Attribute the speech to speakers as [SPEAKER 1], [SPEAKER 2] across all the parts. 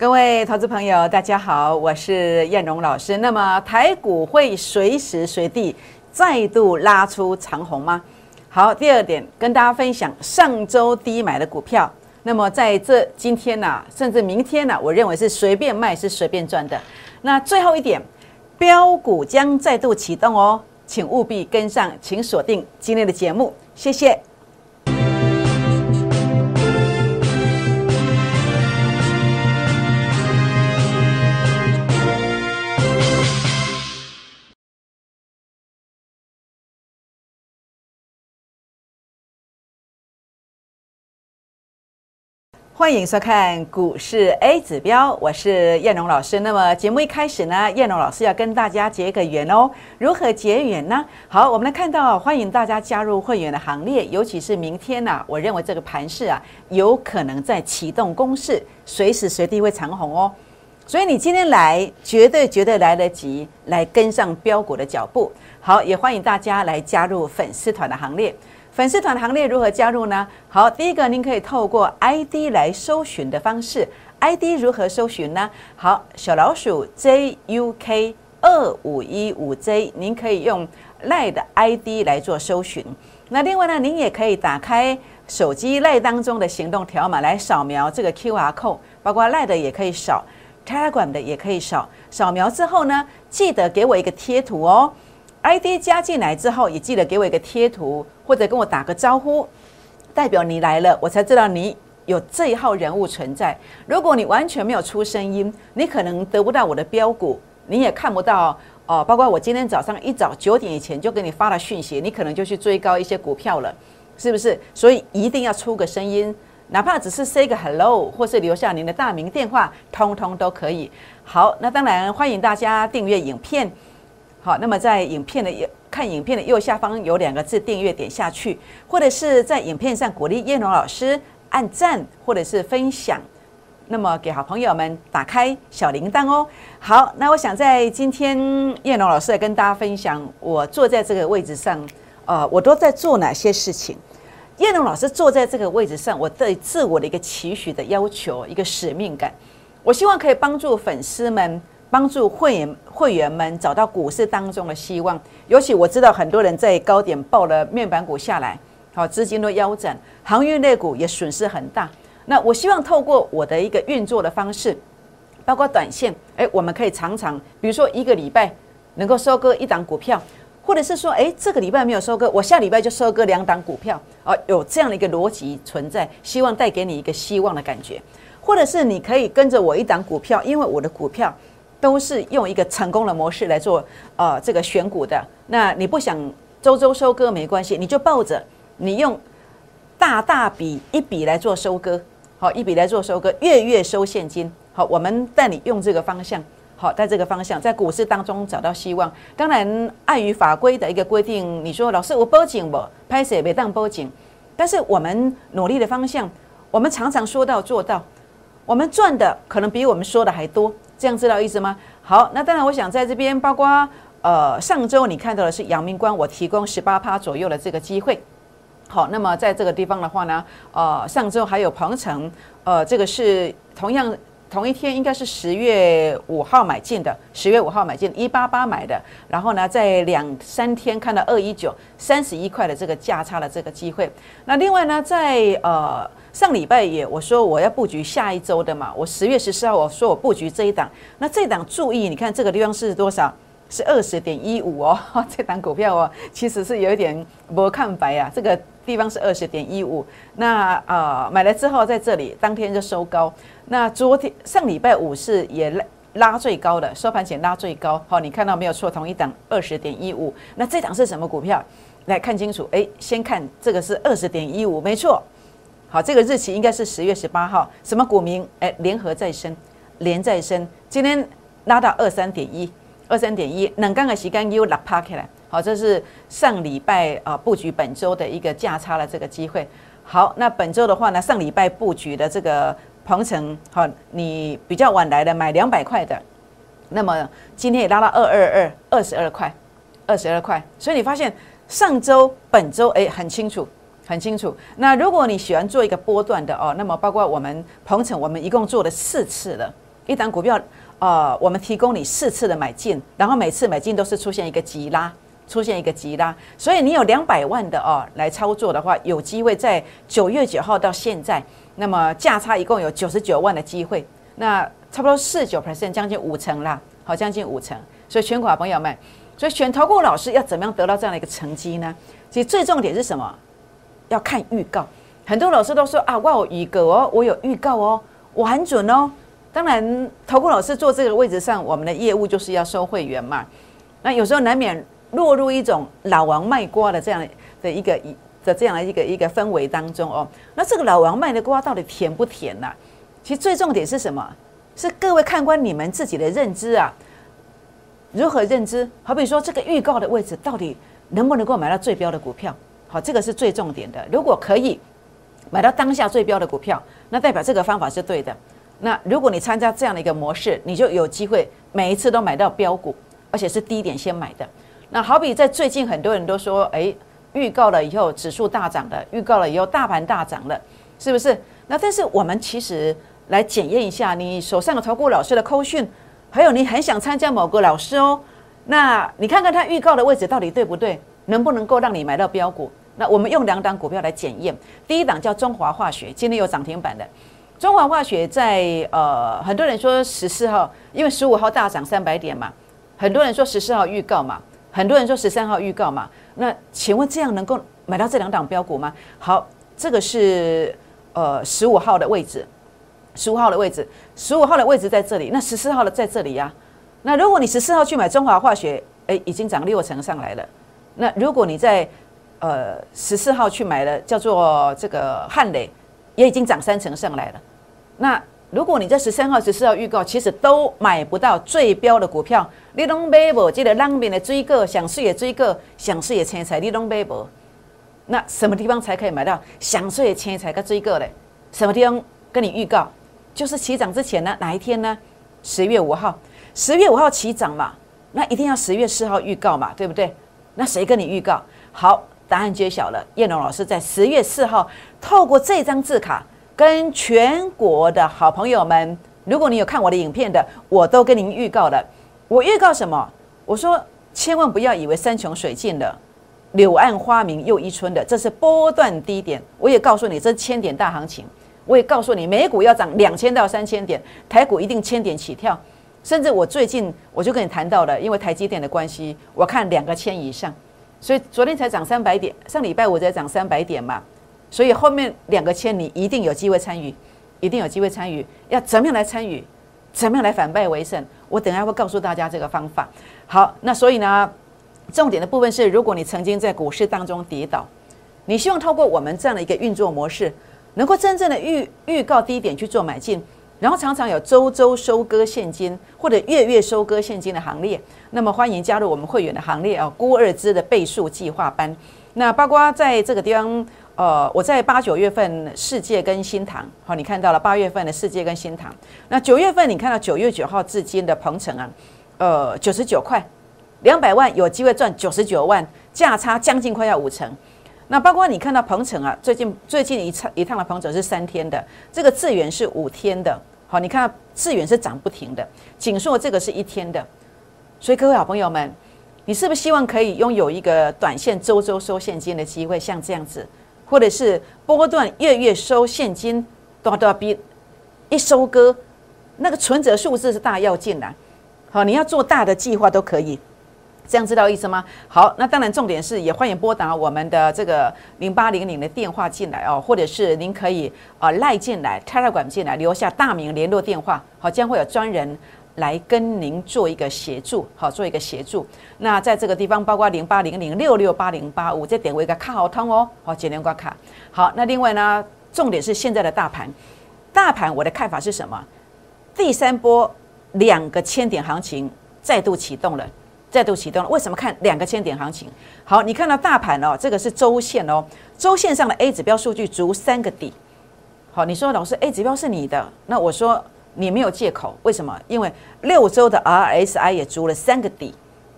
[SPEAKER 1] 各位投资朋友，大家好，我是燕荣老师。那么台股会随时随地再度拉出长红吗？好，第二点跟大家分享上周低买的股票。那么在这今天呢，甚至明天呢，我认为是随便卖是随便赚的。那最后一点，标股将再度启动哦，请务必跟上，请锁定今天的节目，谢谢。欢迎收看股市 A 指标，我是燕荣老师。那么节目一开始呢，燕荣老师要跟大家结个缘哦。如何结缘呢？好，我们来看到，欢迎大家加入会员的行列，尤其是明天呢，我认为这个盘势啊，有可能在启动攻势，随时随地会长红哦。所以你今天来，绝对绝对来得及，来跟上标股的脚步。好，也欢迎大家来加入粉丝团的行列。粉丝团行列如何加入呢？好，第一个您可以透过 ID 来搜寻的方式，ID 如何搜寻呢？好，小老鼠 JUK 二五一五 J，您可以用赖的 ID 来做搜寻。那另外呢，您也可以打开手机 LINE 当中的行动条码来扫描这个 QR code，包括赖的也可以扫，Telegram 的也可以扫。扫描之后呢，记得给我一个贴图哦。ID 加进来之后，也记得给我一个贴图，或者跟我打个招呼，代表你来了，我才知道你有这一号人物存在。如果你完全没有出声音，你可能得不到我的标股，你也看不到哦。包括我今天早上一早九点以前就给你发了讯息，你可能就去追高一些股票了，是不是？所以一定要出个声音，哪怕只是 say 个 hello，或是留下您的大名电话，通通都可以。好，那当然欢迎大家订阅影片。好，那么在影片的右看影片的右下方有两个字订阅，点下去，或者是在影片上鼓励叶龙老师按赞或者是分享，那么给好朋友们打开小铃铛哦。好，那我想在今天叶龙老师来跟大家分享，我坐在这个位置上，呃，我都在做哪些事情？叶龙老师坐在这个位置上，我对自我的一个期许的要求，一个使命感，我希望可以帮助粉丝们。帮助会员会员们找到股市当中的希望，尤其我知道很多人在高点报了面板股下来，好资金都腰斩，航运类股也损失很大。那我希望透过我的一个运作的方式，包括短线，哎，我们可以常常，比如说一个礼拜能够收割一档股票，或者是说，哎，这个礼拜没有收割，我下礼拜就收割两档股票，啊，有这样的一个逻辑存在，希望带给你一个希望的感觉，或者是你可以跟着我一档股票，因为我的股票。都是用一个成功的模式来做，呃，这个选股的。那你不想周周收割没关系，你就抱着，你用大大笔一笔来做收割，好，一笔来做收割，月月收现金。好，我们带你用这个方向，好，在这个方向，在股市当中找到希望。当然，碍于法规的一个规定，你说老师我报警不，拍摄别当报警。但是我们努力的方向，我们常常说到做到，我们赚的可能比我们说的还多。这样知道意思吗？好，那当然，我想在这边，包括呃上周你看到的是阳明关，我提供十八趴左右的这个机会。好，那么在这个地方的话呢，呃上周还有鹏程，呃这个是同样同一天，应该是十月五号买进的，十月五号买进一八八买的，然后呢在两三天看到二一九三十一块的这个价差的这个机会。那另外呢，在呃。上礼拜也我说我要布局下一周的嘛，我十月十四号我说我布局这一档，那这档注意，你看这个地方是多少？是二十点一五哦，这档股票哦，其实是有一点不看白啊，这个地方是二十点一五，那啊买了之后在这里当天就收高，那昨天上礼拜五是也拉拉最高的，收盘前拉最高，好，你看到没有错，同一档二十点一五，那这档是什么股票？来看清楚，哎，先看这个是二十点一五，没错。好，这个日期应该是十月十八号。什么股民？哎，联合再生，联再生，今天拉到二三点一，二三点一，冷刚的时间又拉趴起来。好，这是上礼拜啊布局本周的一个价差的这个机会。好，那本周的话呢，上礼拜布局的这个鹏程，好，你比较晚来的买两百块的，那么今天也拉到二二二，二十二块，二十二块。所以你发现上周、本周哎很清楚。很清楚。那如果你喜欢做一个波段的哦，那么包括我们鹏程，我们一共做了四次了，一档股票，呃，我们提供你四次的买进，然后每次买进都是出现一个急拉，出现一个急拉，所以你有两百万的哦来操作的话，有机会在九月九号到现在，那么价差一共有九十九万的机会，那差不多四九 percent，将近五成啦，好，将近五成。所以全款朋友们，所以选投顾老师要怎么样得到这样的一个成绩呢？其实最重点是什么？要看预告。很多老师都说啊，我有预告哦，我有预告哦，我很准哦。当然，投顾老师坐这个位置上，我们的业务就是要收会员嘛。那有时候难免落入一种老王卖瓜的这样的一个一的这样的一个一个氛围当中哦。那这个老王卖的瓜到底甜不甜呢？其实最重点是什么？是各位看官你们自己的认知啊。如何认知？好比说，这个预告的位置到底能不能够买到最标的股票？好，这个是最重点的。如果可以买到当下最标的股票，那代表这个方法是对的。那如果你参加这样的一个模式，你就有机会每一次都买到标股，而且是低点先买的。那好比在最近很多人都说，哎，预告了以后指数大涨了，预告了以后大盘大涨了，是不是？那但是我们其实来检验一下你手上的投顾老师的扣讯。还有，你很想参加某个老师哦，那你看看他预告的位置到底对不对？能不能够让你买到标股？那我们用两档股票来检验。第一档叫中华化学，今天有涨停板的。中华化学在呃，很多人说十四号，因为十五号大涨三百点嘛，很多人说十四号预告嘛，很多人说十三号预告嘛。那请问这样能够买到这两档标股吗？好，这个是呃十五号的位置。十五号的位置，十五号的位置在这里，那十四号的在这里呀。那如果你十四号去买中华化学，哎，已经涨六成上来了。那如果你在呃十四号去买了叫做这个汉磊，也已经涨三成上来了。那如果你在十三号、十四号预告，其实都买不到最标的股票。你拢买无？记得浪面的追个，想睡也追个，想睡也千财，你拢买无？那什么地方才可以买到想睡也千财跟追个嘞？什么地方跟你预告？就是起涨之前呢，哪一天呢？十月五号，十月五号起涨嘛，那一定要十月四号预告嘛，对不对？那谁跟你预告？好，答案揭晓了。叶龙老师在十月四号透过这张字卡，跟全国的好朋友们，如果你有看我的影片的，我都跟您预告了。我预告什么？我说千万不要以为山穷水尽了，柳暗花明又一村的，这是波段低点。我也告诉你，这千点大行情。我也告诉你，美股要涨两千到三千点，台股一定千点起跳，甚至我最近我就跟你谈到了，因为台积电的关系，我看两个千以上，所以昨天才涨三百点，上礼拜五才涨三百点嘛，所以后面两个千你一定有机会参与，一定有机会参与，要怎么样来参与，怎么样来反败为胜，我等下会告诉大家这个方法。好，那所以呢，重点的部分是，如果你曾经在股市当中跌倒，你希望透过我们这样的一个运作模式。能够真正的预预告低点去做买进，然后常常有周周收割现金或者月月收割现金的行列，那么欢迎加入我们会员的行列啊！孤二支的倍数计划班，那包括在这个地方，呃，我在八九月份世界跟新塘，好，你看到了八月份的世界跟新塘，那九月份你看到九月九号至今的鹏程啊，呃，九十九块，两百万有机会赚九十九万，价差将近快要五成。那包括你看到鹏程啊，最近最近一趟一趟的鹏程是三天的，这个智远是五天的，好，你看到致远是涨不停的，锦硕这个是一天的，所以各位好朋友们，你是不是希望可以拥有一个短线周周收现金的机会，像这样子，或者是波段月月收现金，都都要比一收割那个存折数字是大要进来，好，你要做大的计划都可以。这样知道意思吗？好，那当然重点是也欢迎拨打我们的这个零八零零的电话进来哦，或者是您可以啊赖进来、开了管进来，留下大名、联络电话，好，将会有专人来跟您做一个协助，好，做一个协助。那在这个地方，包括零八零零六六八零八五，再点为一个卡好通哦，好，简连挂卡。好，那另外呢，重点是现在的大盘，大盘我的看法是什么？第三波两个千点行情再度启动了。再度启动了，为什么看两个千点行情？好，你看到大盘哦，这个是周线哦，周线上的 A 指标数据足三个底。好，你说老师 A 指标是你的，那我说你没有借口，为什么？因为六周的 RSI 也足了三个底，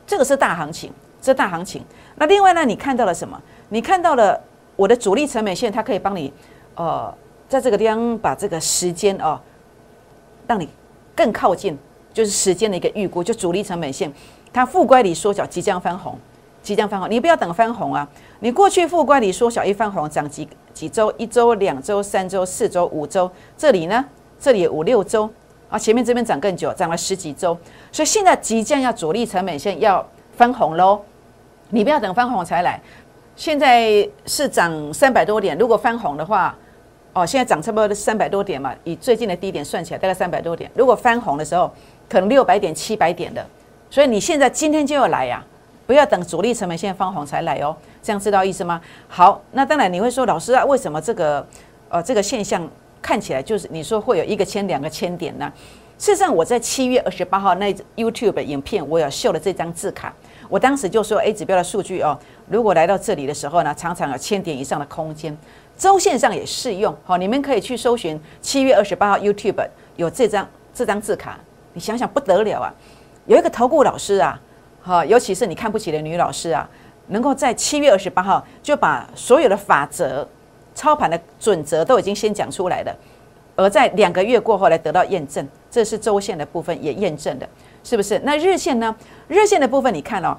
[SPEAKER 1] 这个是大行情，这大行情。那另外呢，你看到了什么？你看到了我的主力成本线，它可以帮你呃，在这个地方把这个时间哦，让你更靠近，就是时间的一个预估，就主力成本线，它负乖离缩小，即将翻红，即将翻红。你不要等翻红啊！你过去负乖离缩小一翻红，涨几几周？一周、两周、三周、四周、五周，这里呢？这里五六周啊，前面这边涨更久，涨了十几周，所以现在即将要主力成本线要翻红喽。你不要等翻红才来，现在是涨三百多点，如果翻红的话。哦，现在涨差不多三百多点嘛，以最近的低点算起来，大概三百多点。如果翻红的时候，可能六百点、七百点的。所以你现在今天就要来呀，不要等主力成本线放红才来哦。这样知道意思吗？好，那当然你会说，老师啊，为什么这个呃这个现象看起来就是你说会有一个千、两个千点呢？事实上，我在七月二十八号那 YouTube 影片，我有秀了这张字卡。我当时就说，A 指标的数据哦，如果来到这里的时候呢，常常有千点以上的空间。周线上也适用，好，你们可以去搜寻七月二十八号 YouTube 有这张这张字卡，你想想不得了啊！有一个投顾老师啊，哈，尤其是你看不起的女老师啊，能够在七月二十八号就把所有的法则、操盘的准则都已经先讲出来了，而在两个月过后来得到验证，这是周线的部分也验证的，是不是？那日线呢？日线的部分你看哦。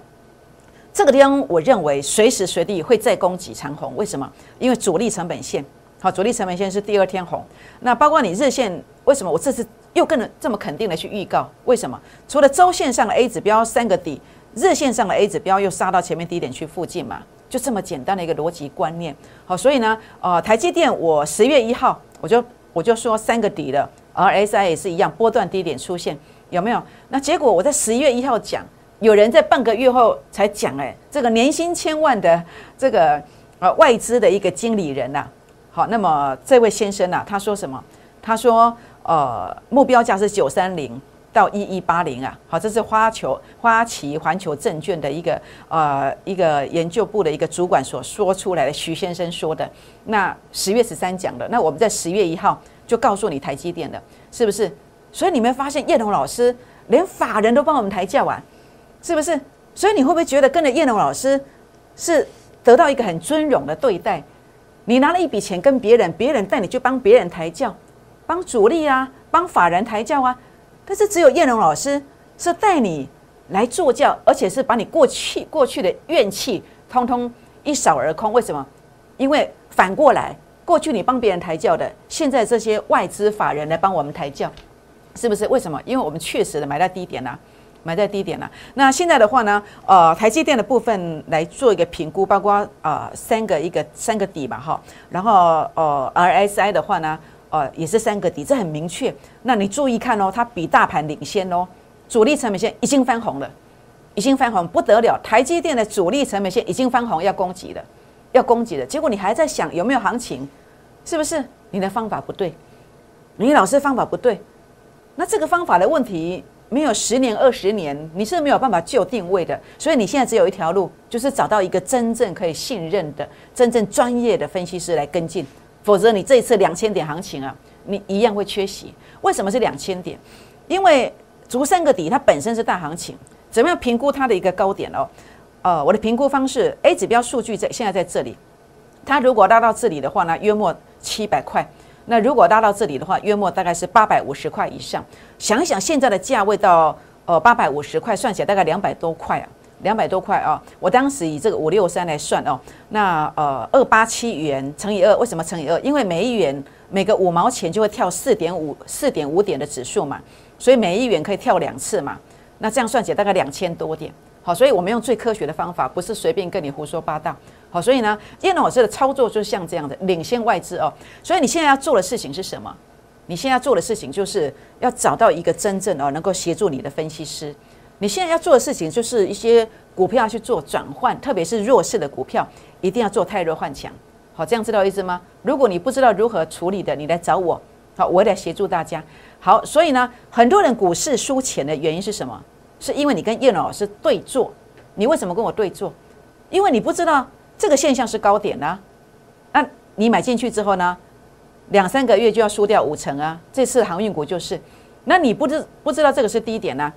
[SPEAKER 1] 这个地方，我认为随时随地会再攻击长红。为什么？因为主力成本线，好，主力成本线是第二天红。那包括你日线，为什么我这次又更这么肯定的去预告？为什么？除了周线上的 A 指标三个底，日线上的 A 指标又杀到前面低点区附近嘛？就这么简单的一个逻辑观念。好，所以呢，呃，台积电我十月一号我就我就说三个底了，RSI 也是一样，波段低点出现有没有？那结果我在十月一号讲。有人在半个月后才讲，哎，这个年薪千万的这个呃外资的一个经理人呐，好，那么这位先生呐，他说什么？他说，呃，目标价是九三零到一一八零啊，好，这是花球花旗环球证券的一个呃一个研究部的一个主管所说出来的，徐先生说的。那十月十三讲的，那我们在十月一号就告诉你台积电的，是不是？所以你们发现叶龙老师连法人都帮我们抬价啊？是不是？所以你会不会觉得跟着叶龙老师是得到一个很尊荣的对待？你拿了一笔钱跟别人，别人带你去帮别人抬轿，帮主力啊，帮法人抬轿啊。但是只有叶龙老师是带你来坐轿，而且是把你过去过去的怨气通通一扫而空。为什么？因为反过来，过去你帮别人抬轿的，现在这些外资法人来帮我们抬轿，是不是？为什么？因为我们确实的买在低点了。买在低点了。那现在的话呢，呃，台积电的部分来做一个评估，包括呃三个一个三个底吧，哈。然后呃，RSI 的话呢，呃也是三个底，这很明确。那你注意看哦，它比大盘领先哦，主力成本线已经翻红了，已经翻红不得了。台积电的主力成本线已经翻红，要攻击了，要攻击了。结果你还在想有没有行情，是不是？你的方法不对，你老师方法不对，那这个方法的问题。没有十年二十年，你是没有办法就定位的。所以你现在只有一条路，就是找到一个真正可以信任的、真正专业的分析师来跟进。否则，你这一次两千点行情啊，你一样会缺席。为什么是两千点？因为足三个底，它本身是大行情。怎么样评估它的一个高点哦？呃，我的评估方式，A 指标数据在现在在这里，它如果拉到这里的话呢，约莫七百块。那如果拉到这里的话，约莫大概是八百五十块以上。想想现在的价位到呃八百五十块，算起来大概两百多块啊，两百多块啊。我当时以这个五六三来算哦，那呃二八七元乘以二，为什么乘以二？因为每一元每个五毛钱就会跳四点五四点五点的指数嘛，所以每一元可以跳两次嘛。那这样算起来大概两千多点。好，所以我们用最科学的方法，不是随便跟你胡说八道。好，所以呢，叶老师的操作就是像这样的，领先外资哦。所以你现在要做的事情是什么？你现在要做的事情就是要找到一个真正哦能够协助你的分析师。你现在要做的事情就是一些股票去做转换，特别是弱势的股票，一定要做太弱换强。好，这样知道意思吗？如果你不知道如何处理的，你来找我，好，我来协助大家。好，所以呢，很多人股市输钱的原因是什么？是因为你跟叶老师对坐。你为什么跟我对坐？因为你不知道。这个现象是高点呢，那你买进去之后呢，两三个月就要输掉五成啊。这次航运股就是，那你不知不知道这个是低点呢？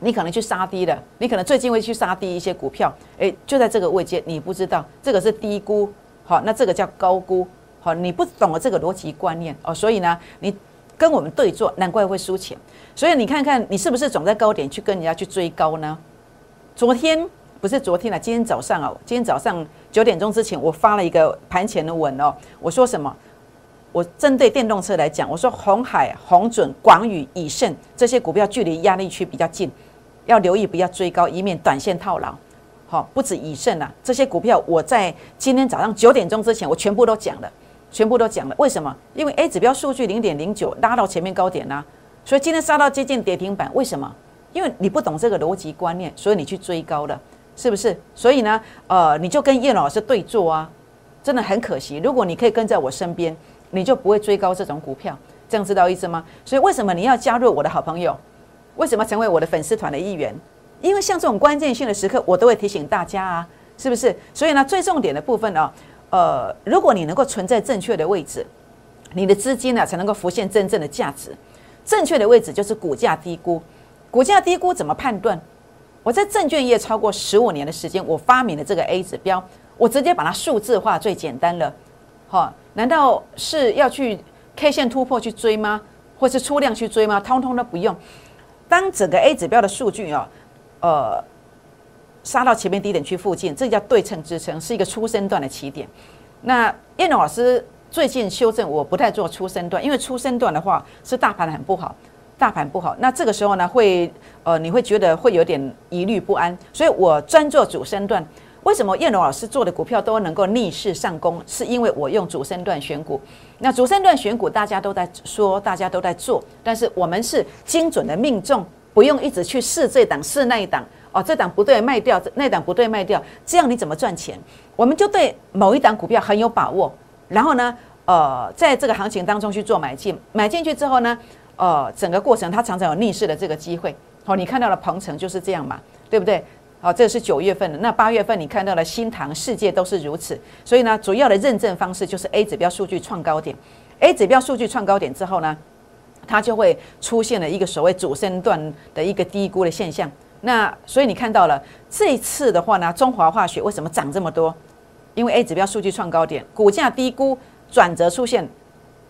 [SPEAKER 1] 你可能去杀低了，你可能最近会去杀低一些股票，诶，就在这个位阶，你不知道这个是低估，好，那这个叫高估，好，你不懂了这个逻辑观念哦，所以呢，你跟我们对坐，难怪会输钱。所以你看看，你是不是总在高点去跟人家去追高呢？昨天不是昨天了，今天早上哦，今天早上九点钟之前，我发了一个盘前的文哦，我说什么？我针对电动车来讲，我说红海、红准、广宇、以盛这些股票距离压力区比较近，要留意不要追高，以免短线套牢。好，不止以盛啊，这些股票我在今天早上九点钟之前，我全部都讲了，全部都讲了。为什么？因为 A 指标数据零点零九拉到前面高点啦，所以今天杀到接近跌停板。为什么？因为你不懂这个逻辑观念，所以你去追高了，是不是？所以呢，呃，你就跟叶老师对坐啊，真的很可惜。如果你可以跟在我身边。你就不会追高这种股票，这样知道意思吗？所以为什么你要加入我的好朋友？为什么成为我的粉丝团的一员？因为像这种关键性的时刻，我都会提醒大家啊，是不是？所以呢，最重点的部分呢，呃，如果你能够存在正确的位置，你的资金呢才能够浮现真正的价值。正确的位置就是股价低估，股价低估怎么判断？我在证券业超过十五年的时间，我发明了这个 A 指标，我直接把它数字化，最简单了，哈。难道是要去 K 线突破去追吗？或是出量去追吗？通通都不用。当整个 A 指标的数据啊，呃，杀到前面低点区附近，这叫对称支撑，是一个初升段的起点。那叶龙老师最近修正，我不太做初升段，因为初升段的话是大盘很不好，大盘不好。那这个时候呢，会呃，你会觉得会有点疑虑不安，所以我专做主升段。为什么叶龙老师做的股票都能够逆势上攻？是因为我用主升段选股。那主升段选股，大家都在说，大家都在做，但是我们是精准的命中，不用一直去试这档试那一档哦，这档不对卖掉，那档不对卖掉，这样你怎么赚钱？我们就对某一档股票很有把握，然后呢，呃，在这个行情当中去做买进，买进去之后呢，呃，整个过程它常常有逆势的这个机会。好，你看到了鹏程就是这样嘛，对不对？好，这是九月份的。那八月份你看到了新塘世界都是如此。所以呢，主要的认证方式就是 A 指标数据创高点。A 指标数据创高点之后呢，它就会出现了一个所谓主升段的一个低估的现象。那所以你看到了这次的话呢，中华化学为什么涨这么多？因为 A 指标数据创高点，股价低估，转折出现，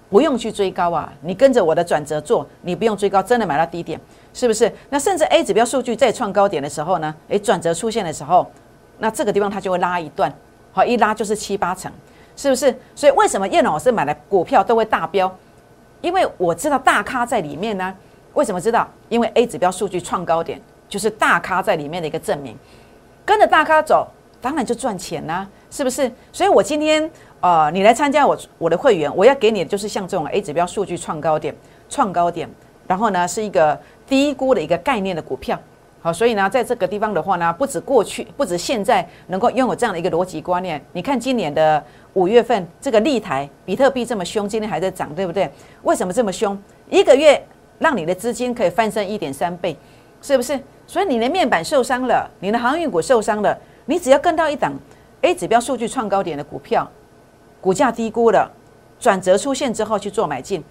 [SPEAKER 1] 不用去追高啊。你跟着我的转折做，你不用追高，真的买到低点。是不是？那甚至 A 指标数据再创高点的时候呢？诶，转折出现的时候，那这个地方它就会拉一段，好，一拉就是七八成，是不是？所以为什么叶老师买的股票都会大飙？因为我知道大咖在里面呢。为什么知道？因为 A 指标数据创高点就是大咖在里面的一个证明。跟着大咖走，当然就赚钱啦，是不是？所以我今天呃，你来参加我我的会员，我要给你的就是像这种 A 指标数据创高点、创高点，然后呢是一个。低估的一个概念的股票，好，所以呢，在这个地方的话呢，不止过去，不止现在能够拥有这样的一个逻辑观念。你看今年的五月份，这个立台比特币这么凶，今天还在涨，对不对？为什么这么凶？一个月让你的资金可以翻身一点三倍，是不是？所以你的面板受伤了，你的航运股受伤了，你只要跟到一档 A 指标数据创高点的股票，股价低估了，转折出现之后去做买进，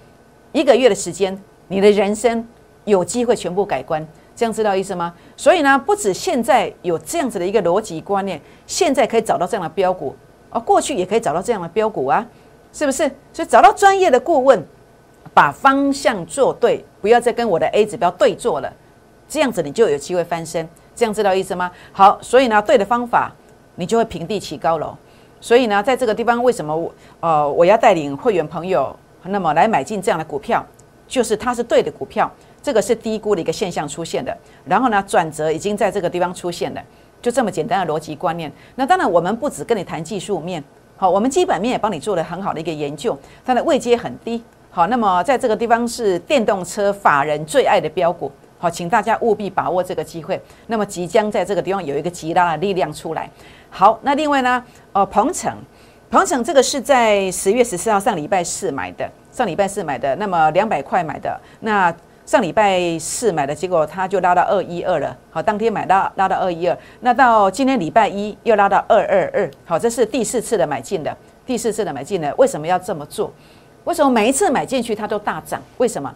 [SPEAKER 1] 一个月的时间，你的人生。有机会全部改观，这样知道意思吗？所以呢，不止现在有这样子的一个逻辑观念，现在可以找到这样的标股，而过去也可以找到这样的标股啊，是不是？所以找到专业的顾问，把方向做对，不要再跟我的 A 指标对做了，这样子你就有机会翻身，这样知道意思吗？好，所以呢，对的方法，你就会平地起高楼。所以呢，在这个地方，为什么我呃我要带领会员朋友，那么来买进这样的股票，就是它是对的股票。这个是低估的一个现象出现的，然后呢，转折已经在这个地方出现了，就这么简单的逻辑观念。那当然，我们不止跟你谈技术面，好，我们基本面也帮你做了很好的一个研究，它的位阶很低。好，那么在这个地方是电动车法人最爱的标股，好，请大家务必把握这个机会。那么即将在这个地方有一个极大的力量出来。好，那另外呢，呃，鹏程，鹏程这个是在十月十四号上礼拜四买的，上礼拜四买的，那么两百块买的，那。上礼拜四买的结果，它就拉到二一二了。好，当天买到拉到二一二，那到今天礼拜一又拉到二二二。好，这是第四次的买进的，第四次的买进的。为什么要这么做？为什么每一次买进去它都大涨？为什么？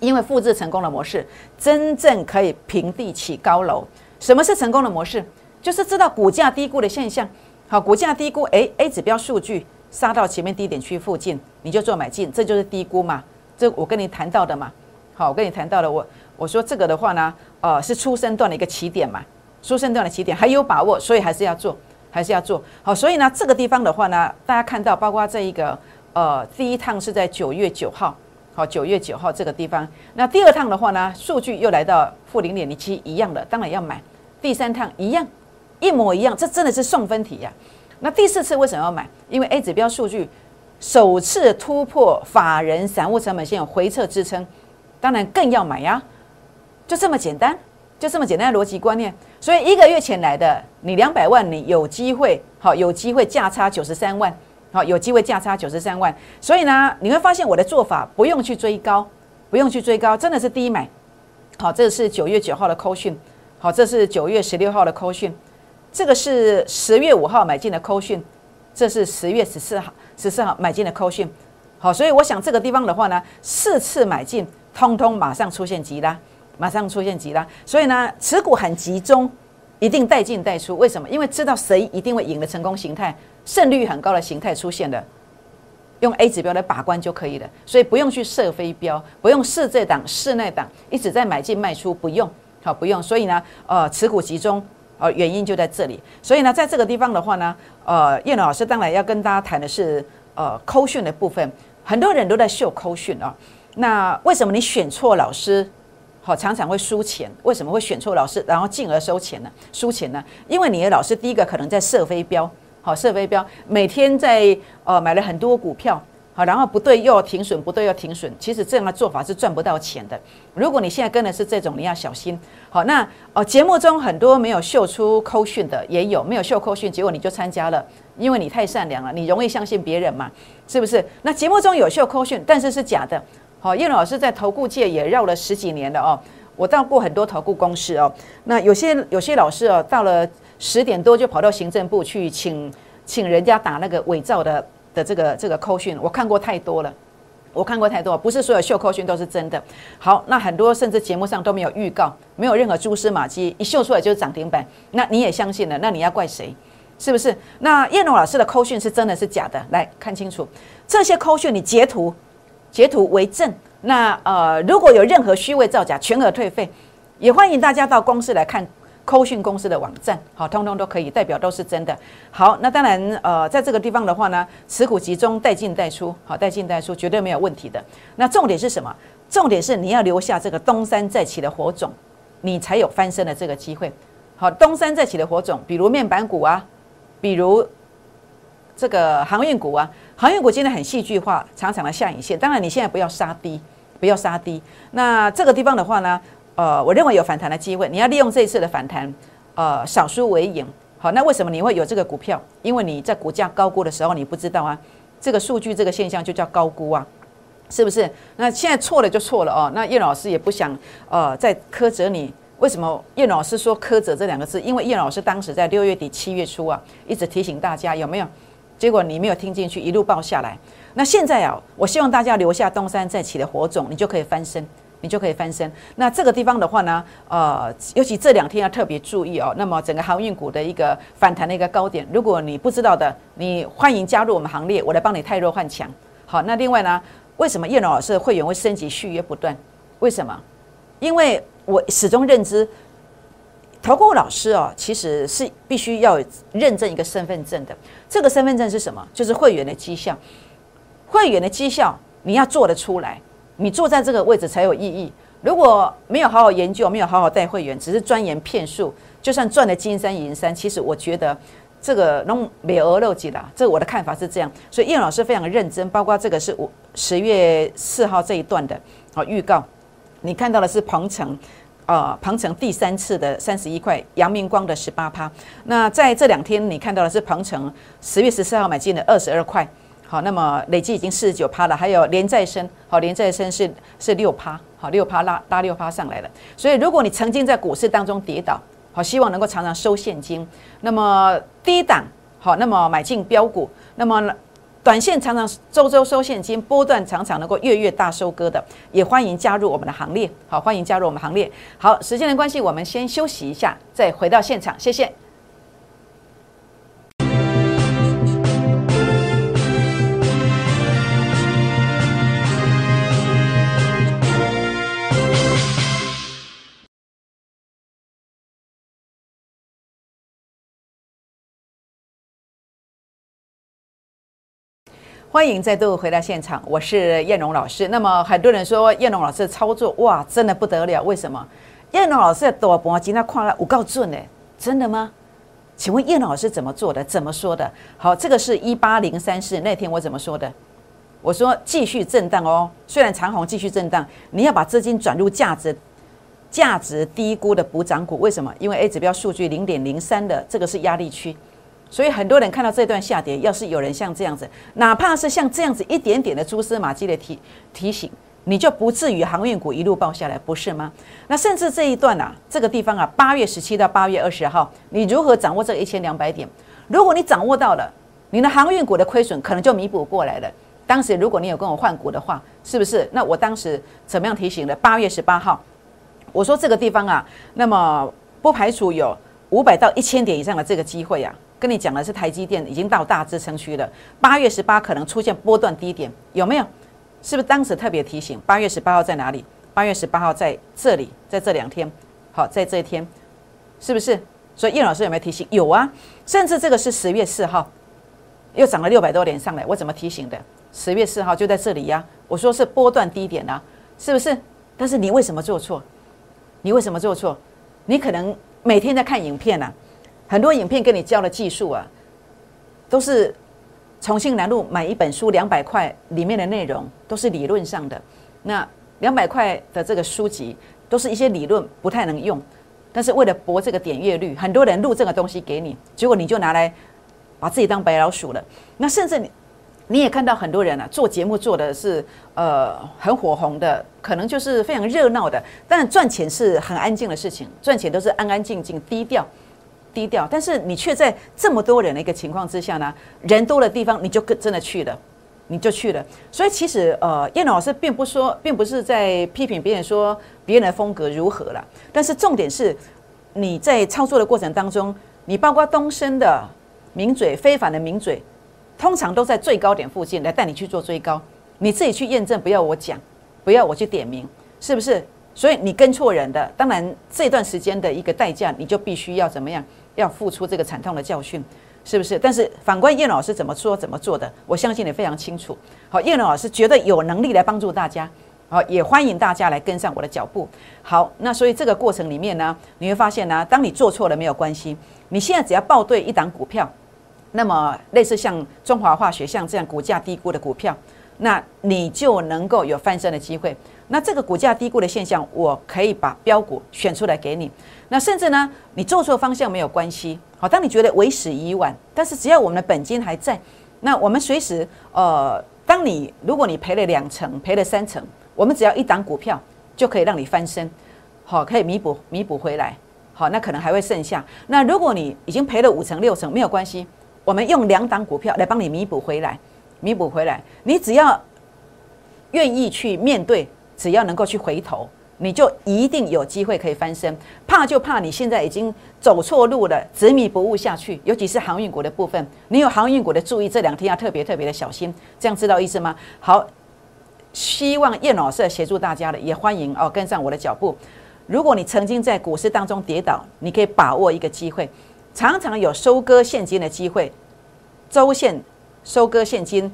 [SPEAKER 1] 因为复制成功的模式，真正可以平地起高楼。什么是成功的模式？就是知道股价低估的现象。好，股价低估，诶 a 指标数据杀到前面低点区附近，你就做买进，这就是低估嘛。这我跟你谈到的嘛。好，我跟你谈到了，我我说这个的话呢，呃，是出生段的一个起点嘛，出生段的起点还有把握，所以还是要做，还是要做好。所以呢，这个地方的话呢，大家看到，包括这一个呃，第一趟是在九月九号，好，九月九号这个地方。那第二趟的话呢，数据又来到负零点零七，一样的，当然要买。第三趟一样，一模一样，这真的是送分题呀。那第四次为什么要买？因为 A 指标数据首次突破法人散户成本线回撤支撑。当然更要买呀，就这么简单，就这么简单的逻辑观念。所以一个月前来的你两百万，你有机会好，有机会价差九十三万，好，有机会价差九十三万。所以呢，你会发现我的做法不用去追高，不用去追高，真的是低买。好，这是九月九号的扣讯，好，这是九月十六号的扣讯，这个是十月五号买进的扣讯，这是十月十四号十四号买进的扣讯。好，所以我想这个地方的话呢，四次买进。通通马上出现急拉，马上出现急拉，所以呢，持股很集中，一定带进带出。为什么？因为知道谁一定会赢的成功形态，胜率很高的形态出现了，用 A 指标来把关就可以了。所以不用去设飞标，不用试这档试那档，一直在买进卖出，不用，好不用。所以呢，呃，持股集中，呃，原因就在这里。所以呢，在这个地方的话呢，呃，叶老师当然要跟大家谈的是，呃，扣讯的部分，很多人都在秀扣讯啊。那为什么你选错老师，好常常会输钱？为什么会选错老师，然后进而收钱呢？输钱呢？因为你的老师第一个可能在射飞镖，好射飞镖，每天在呃买了很多股票，好然后不对又要停损，不对又要停损，其实这样的做法是赚不到钱的。如果你现在跟的是这种，你要小心。好，那哦节目中很多没有秀出扣讯的也有，没有秀扣讯，结果你就参加了，因为你太善良了，你容易相信别人嘛，是不是？那节目中有秀扣讯，但是是假的。好，叶老师在投顾界也绕了十几年了哦，我到过很多投顾公司哦。那有些有些老师哦，到了十点多就跑到行政部去请请人家打那个伪造的的这个这个扣讯，我看过太多了，我看过太多，不是所有秀扣讯都是真的。好，那很多甚至节目上都没有预告，没有任何蛛丝马迹，一秀出来就是涨停板，那你也相信了，那你要怪谁？是不是？那叶龙老师的扣讯是真的是假的？来看清楚，这些扣讯你截图。截图为证。那呃，如果有任何虚伪造假，全额退费。也欢迎大家到公司来看扣讯公司的网站，好，通通都可以，代表都是真的。好，那当然呃，在这个地方的话呢，持股集中，带进带出，好，带进带出，绝对没有问题的。那重点是什么？重点是你要留下这个东山再起的火种，你才有翻身的这个机会。好，东山再起的火种，比如面板股啊，比如这个航运股啊。航运股今天很戏剧化，长长的下影线。当然，你现在不要杀低，不要杀低。那这个地方的话呢，呃，我认为有反弹的机会。你要利用这一次的反弹，呃，少输为赢。好，那为什么你会有这个股票？因为你在股价高估的时候，你不知道啊。这个数据这个现象就叫高估啊，是不是？那现在错了就错了哦。那叶老师也不想呃再苛责你。为什么叶老师说苛责这两个字？因为叶老师当时在六月底七月初啊，一直提醒大家有没有？结果你没有听进去，一路爆下来。那现在啊，我希望大家留下东山再起的火种，你就可以翻身，你就可以翻身。那这个地方的话呢，呃，尤其这两天要特别注意哦。那么整个航运股的一个反弹的一个高点，如果你不知道的，你欢迎加入我们行列，我来帮你太弱换强。好，那另外呢，为什么叶龙老师会员会升级续约不断？为什么？因为我始终认知。投顾老师哦，其实是必须要认证一个身份证的。这个身份证是什么？就是会员的绩效。会员的绩效你要做得出来，你坐在这个位置才有意义。如果没有好好研究，没有好好带会员，只是钻研骗术，就算赚了金山银山，其实我觉得这个弄没鹅肉几啦。这我的看法是这样。所以叶老师非常认真，包括这个是我十月四号这一段的好预告，你看到的是鹏程。呃，鹏城第三次的三十一块，阳明光的十八趴。那在这两天，你看到的是鹏城十月十四号买进的二十二块，好，那么累计已经四十九趴了。还有连再生，好，连再生是是六趴，好，六趴拉拉六趴上来了。所以，如果你曾经在股市当中跌倒，好，希望能够常常收现金。那么低档，好，那么买进标股，那么。短线常常周周收现金，波段常常能够月月大收割的，也欢迎加入我们的行列。好，欢迎加入我们行列。好，时间的关系，我们先休息一下，再回到现场。谢谢。欢迎再度回到现场，我是燕荣老师。那么很多人说燕荣老师的操作哇，真的不得了，为什么？燕荣老师的多博今天看了五告准呢？真的吗？请问燕老师怎么做的？怎么说的？好，这个是一八零三四那天我怎么说的？我说继续震荡哦，虽然长虹继续震荡，你要把资金转入价值价值低估的补涨股。为什么？因为 A 指标数据零点零三的这个是压力区。所以很多人看到这段下跌，要是有人像这样子，哪怕是像这样子一点点的蛛丝马迹的提提醒，你就不至于航运股一路爆下来，不是吗？那甚至这一段啊，这个地方啊，八月十七到八月二十号，你如何掌握这一千两百点？如果你掌握到了，你的航运股的亏损可能就弥补过来了。当时如果你有跟我换股的话，是不是？那我当时怎么样提醒的？八月十八号，我说这个地方啊，那么不排除有五百到一千点以上的这个机会啊。跟你讲的是台积电已经到大支撑区了，八月十八可能出现波段低点，有没有？是不是当时特别提醒？八月十八号在哪里？八月十八号在这里，在这两天，好，在这一天，是不是？所以叶老师有没有提醒？有啊，甚至这个是十月四号，又涨了六百多点上来，我怎么提醒的？十月四号就在这里呀，我说是波段低点啊，是不是？但是你为什么做错？你为什么做错？你可能每天在看影片呢。很多影片跟你教的技术啊，都是重庆南路买一本书两百块，里面的内容都是理论上的。那两百块的这个书籍都是一些理论，不太能用。但是为了博这个点阅率，很多人录这个东西给你，结果你就拿来把自己当白老鼠了。那甚至你你也看到很多人啊，做节目做的是呃很火红的，可能就是非常热闹的，但赚钱是很安静的事情，赚钱都是安安静静低调。低调，但是你却在这么多人的一个情况之下呢，人多的地方你就真的去了，你就去了。所以其实呃，叶老师并不说，并不是在批评别人说别人的风格如何了。但是重点是，你在操作的过程当中，你包括东升的名嘴、非凡的名嘴，通常都在最高点附近来带你去做追高，你自己去验证，不要我讲，不要我去点名，是不是？所以你跟错人的，当然这段时间的一个代价，你就必须要怎么样？要付出这个惨痛的教训，是不是？但是反观叶老师怎么说怎么做的，我相信你非常清楚。好，叶老师绝对有能力来帮助大家。好，也欢迎大家来跟上我的脚步。好，那所以这个过程里面呢，你会发现呢，当你做错了没有关系，你现在只要报对一档股票，那么类似像中华化学像这样股价低估的股票，那你就能够有翻身的机会。那这个股价低估的现象，我可以把标股选出来给你。那甚至呢，你做错方向没有关系。好，当你觉得为时已晚，但是只要我们的本金还在，那我们随时呃，当你如果你赔了两成，赔了三成，我们只要一档股票就可以让你翻身，好，可以弥补弥补回来。好，那可能还会剩下。那如果你已经赔了五成六成，没有关系，我们用两档股票来帮你弥补回来，弥补回来。你只要愿意去面对，只要能够去回头。你就一定有机会可以翻身，怕就怕你现在已经走错路了，执迷不悟下去。尤其是航运股的部分，你有航运股的注意，这两天要特别特别的小心。这样知道意思吗？好，希望叶老师协助大家的，也欢迎哦跟上我的脚步。如果你曾经在股市当中跌倒，你可以把握一个机会，常常有收割现金的机会，周线收割现金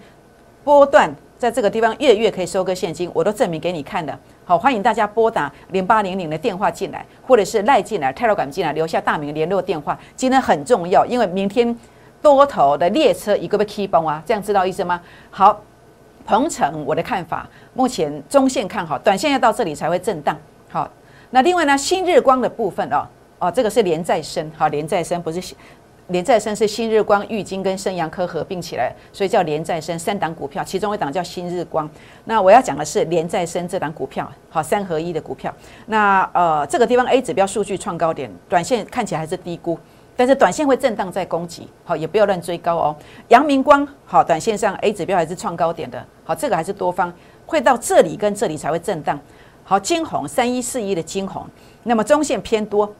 [SPEAKER 1] 波段。在这个地方月月可以收割现金，我都证明给你看的。好，欢迎大家拨打零八零零的电话进来，或者是赖进来、泰罗感进来，留下大名联络电话。今天很重要，因为明天多头的列车一个被 key 崩啊，这样知道意思吗？好，鹏程我的看法，目前中线看好，短线要到这里才会震荡。好，那另外呢，新日光的部分哦，哦，这个是连再生，好，连再生不是。连再生是新日光、玉金跟升阳科合并起来，所以叫连再生三档股票，其中一档叫新日光。那我要讲的是连再生这档股票，好三合一的股票。那呃这个地方 A 指标数据创高点，短线看起来还是低估，但是短线会震荡在攻击，好也不要乱追高哦。阳明光好，短线上 A 指标还是创高点的，好这个还是多方会到这里跟这里才会震荡。好金红三一四一的金红，那么中线偏多。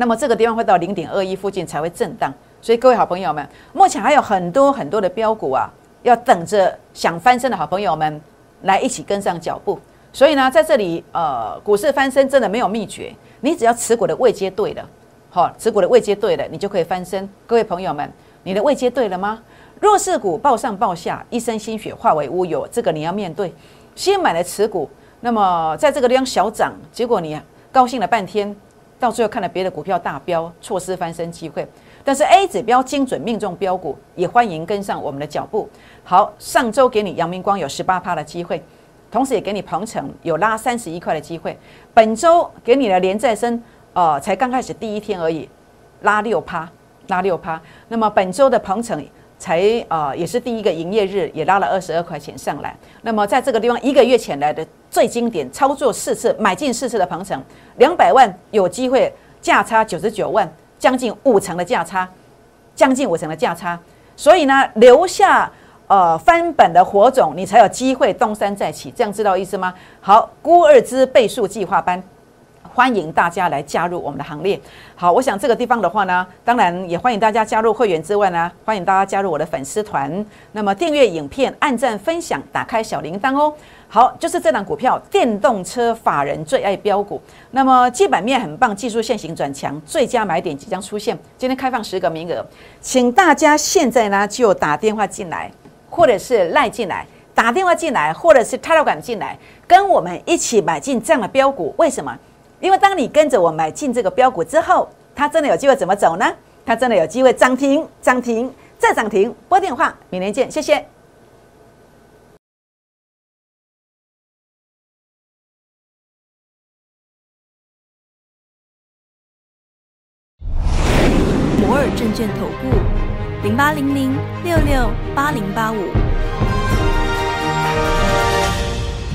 [SPEAKER 1] 那么这个地方会到零点二一附近才会震荡，所以各位好朋友们，目前还有很多很多的标股啊，要等着想翻身的好朋友们来一起跟上脚步。所以呢，在这里呃，股市翻身真的没有秘诀，你只要持股的位阶对了，好，持股的位阶对了，你就可以翻身。各位朋友们，你的位阶对了吗？弱势股报上报下，一身心血化为乌有，这个你要面对。先买了持股，那么在这个地方小涨，结果你高兴了半天，到最后看了别的股票大飙，错失翻身机会。但是 A 指标精准命中标股，也欢迎跟上我们的脚步。好，上周给你阳明光有十八趴的机会，同时也给你鹏程有拉三十一块的机会。本周给你的连再生，呃，才刚开始第一天而已，拉六趴，拉六趴。那么本周的鹏程。才啊，也是第一个营业日，也拉了二十二块钱上来。那么在这个地方，一个月前来的最经典操作四次，买进四次的鹏程，两百万有机会价差九十九万，将近五成的价差，将近五成的价差。所以呢，留下呃翻本的火种，你才有机会东山再起。这样知道意思吗？好，孤二之倍数计划班。欢迎大家来加入我们的行列。好，我想这个地方的话呢，当然也欢迎大家加入会员之外呢，欢迎大家加入我的粉丝团。那么订阅影片、按赞、分享、打开小铃铛哦。好，就是这档股票，电动车法人最爱标股。那么基本面很棒，技术线型转强，最佳买点即将出现。今天开放十个名额，请大家现在呢就打电话进来，或者是赖进来，打电话进来，或者是泰老管进来，跟我们一起买进这样的标股。为什么？因为当你跟着我买进这个标股之后，它真的有机会怎么走呢？它真的有机会涨停、涨停再涨停。拨电话，明天见，谢谢。
[SPEAKER 2] 摩尔证券投顾，零八零零六六八零八五。